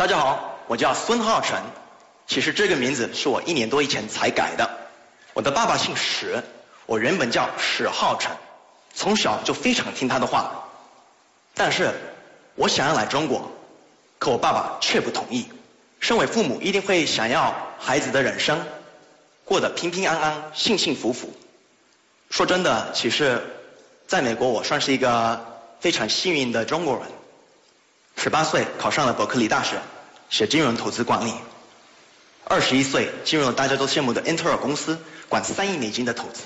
大家好，我叫孙浩辰。其实这个名字是我一年多以前才改的。我的爸爸姓史，我原本叫史浩辰，从小就非常听他的话。但是我想要来中国，可我爸爸却不同意。身为父母，一定会想要孩子的人生过得平平安安、幸幸福福。说真的，其实在美国，我算是一个非常幸运的中国人。十八岁考上了伯克利大学，学金融投资管理。二十一岁进入了大家都羡慕的英特尔公司，管三亿美金的投资。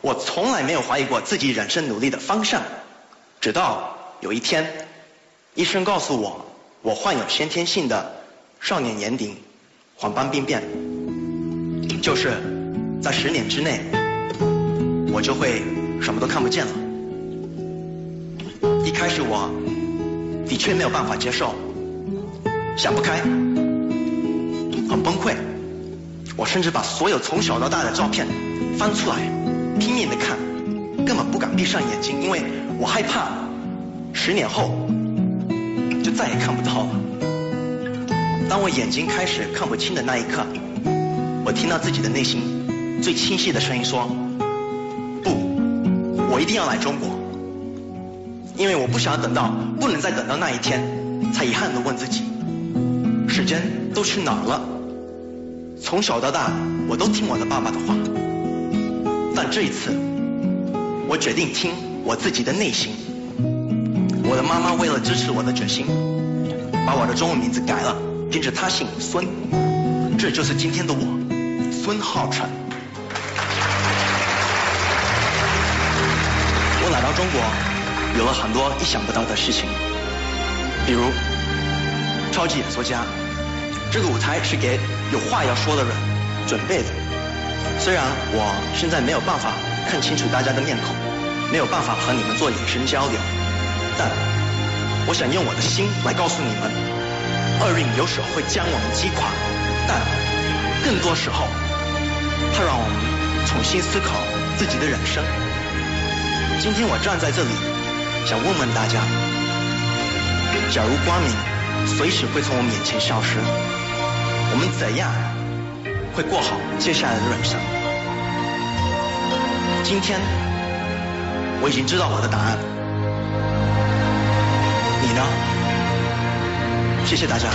我从来没有怀疑过自己人生努力的方向，直到有一天，医生告诉我，我患有先天性的少年眼底黄斑病变，就是在十年之内，我就会什么都看不见了。一开始我。的确没有办法接受，想不开，很崩溃。我甚至把所有从小到大的照片翻出来，拼命的看，根本不敢闭上眼睛，因为我害怕十年后就再也看不到了。当我眼睛开始看不清的那一刻，我听到自己的内心最清晰的声音说：“不，我一定要来中国。”因为我不想等到，不能再等到那一天，才遗憾的问自己，时间都去哪儿了？从小到大，我都听我的爸爸的话，但这一次，我决定听我自己的内心。我的妈妈为了支持我的决心，把我的中文名字改了，跟着他姓孙，这就是今天的我，孙浩辰。我来到中国。有了很多意想不到的事情，比如超级演说家，这个舞台是给有话要说的人准备的。虽然我现在没有办法看清楚大家的面孔，没有办法和你们做眼神交流，但我想用我的心来告诉你们，厄运有时候会将我们击垮，但更多时候，它让我们重新思考自己的人生。今天我站在这里。想问问大家：假如光明随时会从我们眼前消失，我们怎样会过好接下来的人生？今天我已经知道我的答案，你呢？谢谢大家。